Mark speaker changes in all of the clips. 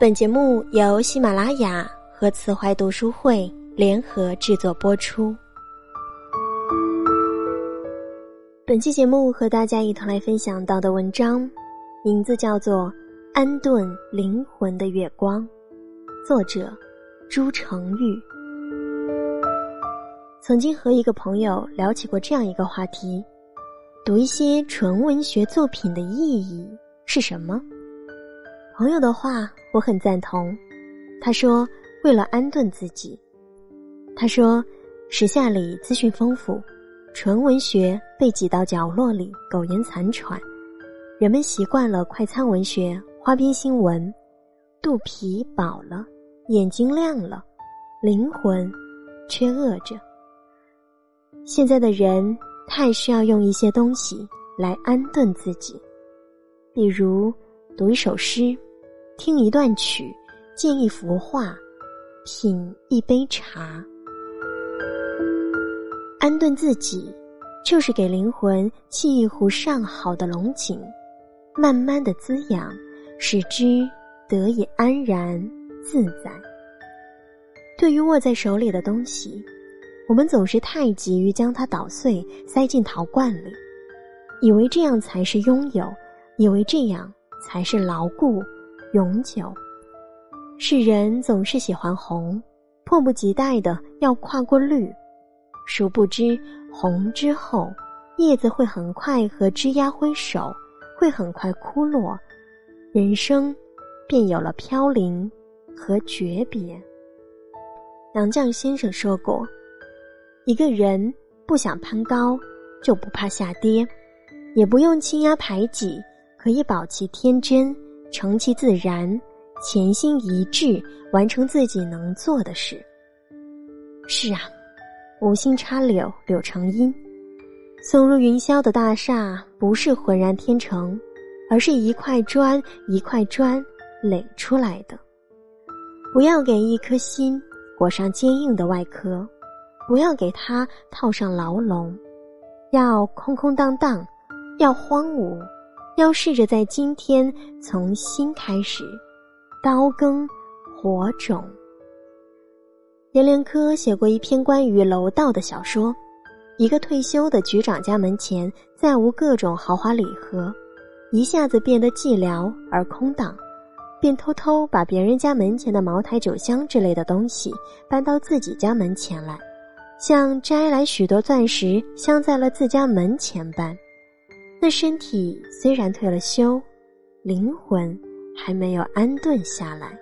Speaker 1: 本节目由喜马拉雅和慈怀读书会联合制作播出。本期节目和大家一同来分享到的文章，名字叫做《安顿灵魂的月光》，作者朱成玉。曾经和一个朋友聊起过这样一个话题：读一些纯文学作品的意义是什么？朋友的话我很赞同，他说为了安顿自己。他说时下里资讯丰富，纯文学被挤到角落里苟延残喘，人们习惯了快餐文学、花边新闻，肚皮饱了，眼睛亮了，灵魂却饿着。现在的人太需要用一些东西来安顿自己，比如读一首诗。听一段曲，见一幅画，品一杯茶，安顿自己，就是给灵魂沏一壶上好的龙井，慢慢的滋养，使之得以安然自在。对于握在手里的东西，我们总是太急于将它捣碎，塞进陶罐里，以为这样才是拥有，以为这样才是牢固。永久，世人总是喜欢红，迫不及待的要跨过绿，殊不知红之后，叶子会很快和枝丫挥手，会很快枯落，人生便有了飘零和诀别。杨绛先生说过：“一个人不想攀高，就不怕下跌，也不用轻压排挤，可以保其天真。”成其自然，潜心一致，完成自己能做的事。是啊，无心插柳柳成荫，松入云霄的大厦不是浑然天成，而是一块砖一块砖垒出来的。不要给一颗心裹上坚硬的外壳，不要给它套上牢笼，要空空荡荡，要荒芜。要试着在今天从新开始，刀耕火种。阎连科写过一篇关于楼道的小说，一个退休的局长家门前再无各种豪华礼盒，一下子变得寂寥而空荡，便偷偷把别人家门前的茅台酒香之类的东西搬到自己家门前来，像摘来许多钻石镶在了自家门前般。那身体虽然退了休，灵魂还没有安顿下来。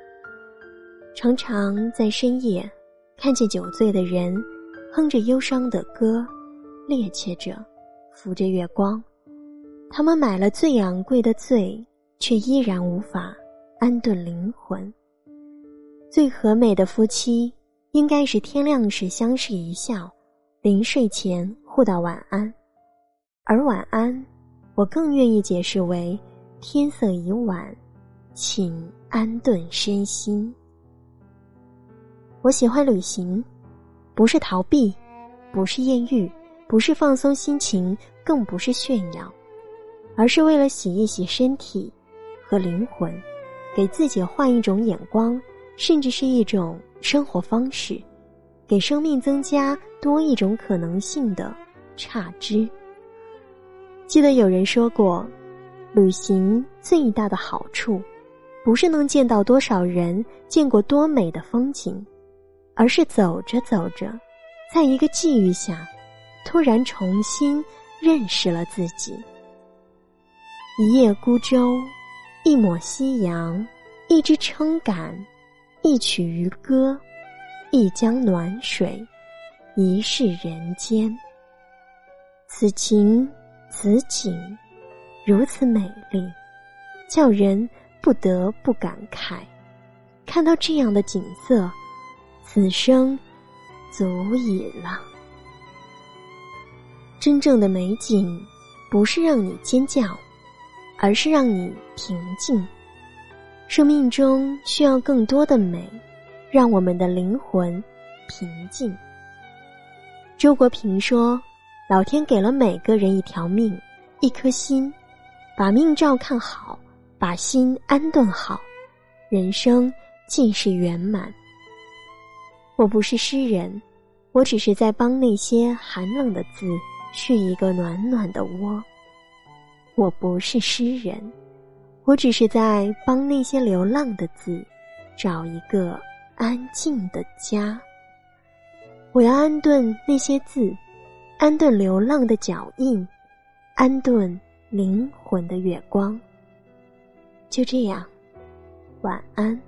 Speaker 1: 常常在深夜，看见酒醉的人哼着忧伤的歌，趔趄着，扶着月光。他们买了最昂贵的醉，却依然无法安顿灵魂。最和美的夫妻，应该是天亮时相视一笑，临睡前互道晚安，而晚安。我更愿意解释为：天色已晚，请安顿身心。我喜欢旅行，不是逃避，不是艳遇，不是放松心情，更不是炫耀，而是为了洗一洗身体和灵魂，给自己换一种眼光，甚至是一种生活方式，给生命增加多一种可能性的差之。记得有人说过，旅行最大的好处，不是能见到多少人，见过多美的风景，而是走着走着，在一个际遇下，突然重新认识了自己。一叶孤舟，一抹夕阳，一支撑杆，一曲渔歌，一江暖水，一世人间。此情。此景如此美丽，叫人不得不感慨。看到这样的景色，此生足矣了。真正的美景，不是让你尖叫，而是让你平静。生命中需要更多的美，让我们的灵魂平静。周国平说。老天给了每个人一条命，一颗心，把命照看好，把心安顿好，人生尽是圆满。我不是诗人，我只是在帮那些寒冷的字续一个暖暖的窝。我不是诗人，我只是在帮那些流浪的字找一个安静的家。我要安顿那些字，安顿流浪的脚印，安顿灵魂的月光。就这样，晚安。